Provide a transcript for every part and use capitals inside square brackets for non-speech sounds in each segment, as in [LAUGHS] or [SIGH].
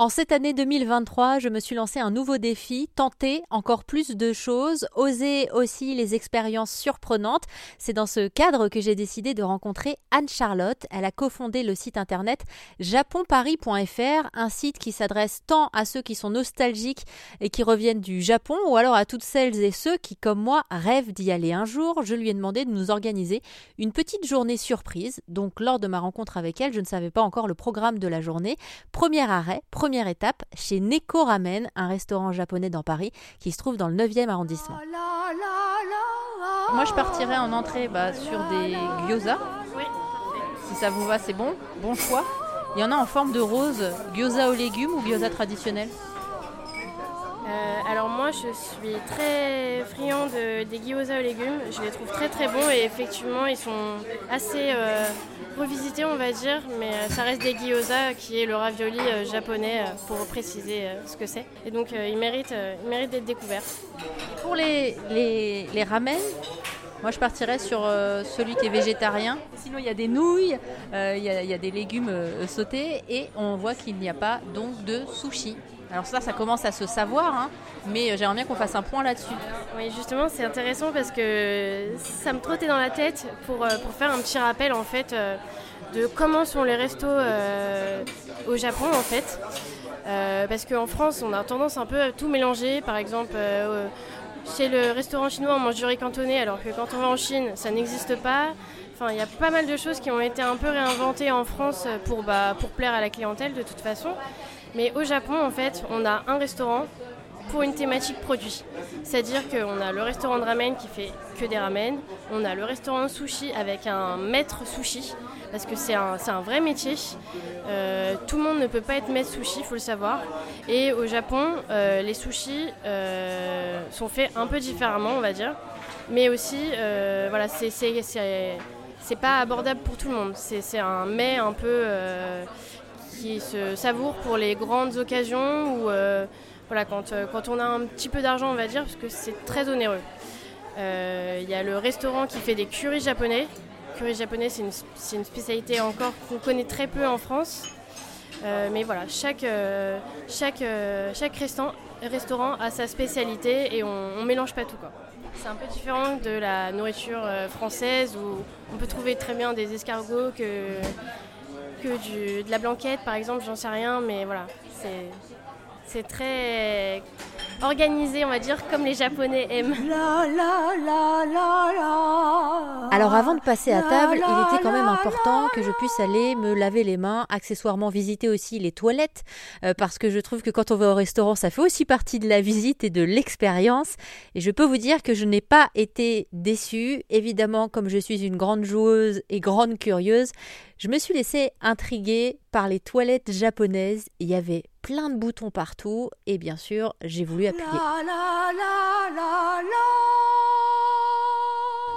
En cette année 2023, je me suis lancé un nouveau défi, tenter encore plus de choses, oser aussi les expériences surprenantes. C'est dans ce cadre que j'ai décidé de rencontrer Anne-Charlotte. Elle a cofondé le site internet japonparis.fr, un site qui s'adresse tant à ceux qui sont nostalgiques et qui reviennent du Japon, ou alors à toutes celles et ceux qui, comme moi, rêvent d'y aller un jour. Je lui ai demandé de nous organiser une petite journée surprise. Donc, lors de ma rencontre avec elle, je ne savais pas encore le programme de la journée. Premier arrêt, première étape chez Neko Ramen, un restaurant japonais dans Paris qui se trouve dans le 9e arrondissement. Moi, je partirais en entrée bah, sur des gyoza. Oui. Si ça vous va, c'est bon. Bon choix. Il y en a en forme de rose, gyoza aux légumes ou gyoza traditionnel? Euh, moi je suis très friand de, des gyoza aux légumes, je les trouve très très bons et effectivement ils sont assez euh, revisités on va dire, mais euh, ça reste des gyoza qui est le ravioli euh, japonais pour préciser ce que c'est. Et donc ils méritent, méritent d'être découverts. Pour les, les, ramen, moi je partirais sur celui qui est végétarien. Sinon il y a des nouilles, il y, a, des légumes sautés et on voit qu'il n'y a pas donc de sushi. Alors ça, ça commence à se savoir, hein, mais euh, j'aimerais bien qu'on fasse un point là-dessus. Oui justement c'est intéressant parce que ça me trottait dans la tête pour, euh, pour faire un petit rappel en fait euh, de comment sont les restos au Japon en fait. Parce qu'en France, on a tendance un peu à tout mélanger. Par exemple, chez le restaurant chinois, on mange du riz cantonné, alors que quand on va en Chine, ça n'existe pas. Enfin, il y a pas mal de choses qui ont été un peu réinventées en France pour, bah, pour plaire à la clientèle de toute façon. Mais au Japon, en fait, on a un restaurant pour une thématique produit. C'est-à-dire qu'on a le restaurant de ramen qui fait que des ramen, on a le restaurant sushi avec un maître sushi, parce que c'est un, un vrai métier. Euh, tout le monde ne peut pas être maître sushi, il faut le savoir. Et au Japon, euh, les sushis euh, sont faits un peu différemment, on va dire. Mais aussi, voilà, c'est, c'est, pas abordable pour tout le monde. C'est, un mets un peu qui se savoure pour les grandes occasions ou voilà, quand, euh, quand on a un petit peu d'argent, on va dire, parce que c'est très onéreux. Euh, Il y a le restaurant qui fait des currys japonais. Curry japonais, c'est une, une spécialité encore qu'on connaît très peu en France. Euh, mais voilà, chaque, chaque, chaque restaurant, restaurant a sa spécialité et on, on mélange pas tout. quoi. C'est un peu différent de la nourriture française où on peut trouver très bien des escargots que, que du, de la blanquette par exemple, j'en sais rien, mais voilà, c'est, c'est très organisé, on va dire, comme les Japonais aiment. Alors avant de passer à table, il était quand même important que je puisse aller me laver les mains, accessoirement visiter aussi les toilettes, euh, parce que je trouve que quand on va au restaurant, ça fait aussi partie de la visite et de l'expérience. Et je peux vous dire que je n'ai pas été déçue. Évidemment, comme je suis une grande joueuse et grande curieuse, je me suis laissée intriguer par les toilettes japonaises. Il y avait plein de boutons partout et bien sûr, j'ai voulu appuyer.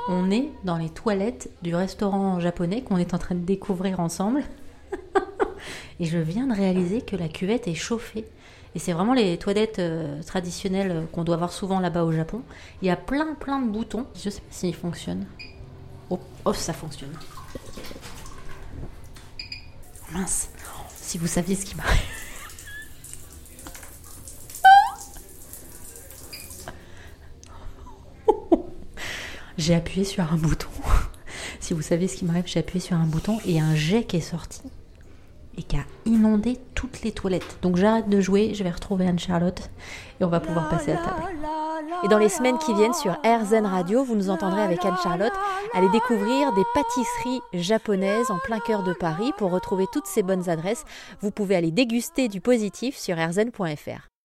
On est dans les toilettes du restaurant japonais qu'on est en train de découvrir ensemble. [LAUGHS] et je viens de réaliser que la cuvette est chauffée. Et c'est vraiment les toilettes euh, traditionnelles euh, qu'on doit voir souvent là-bas au Japon. Il y a plein plein de boutons. Je sais pas s'ils fonctionnent. Oh, oh, ça fonctionne. Mince. Si vous saviez ce qui m'arrive. J'ai appuyé sur un bouton. [LAUGHS] si vous savez ce qui m'arrive, j'ai appuyé sur un bouton et un jet qui est sorti et qui a inondé toutes les toilettes. Donc j'arrête de jouer, je vais retrouver Anne-Charlotte et on va pouvoir passer à table. Et dans les semaines qui viennent sur RZN Radio, vous nous entendrez avec Anne-Charlotte aller découvrir des pâtisseries japonaises en plein cœur de Paris. Pour retrouver toutes ces bonnes adresses, vous pouvez aller déguster du positif sur rzn.fr.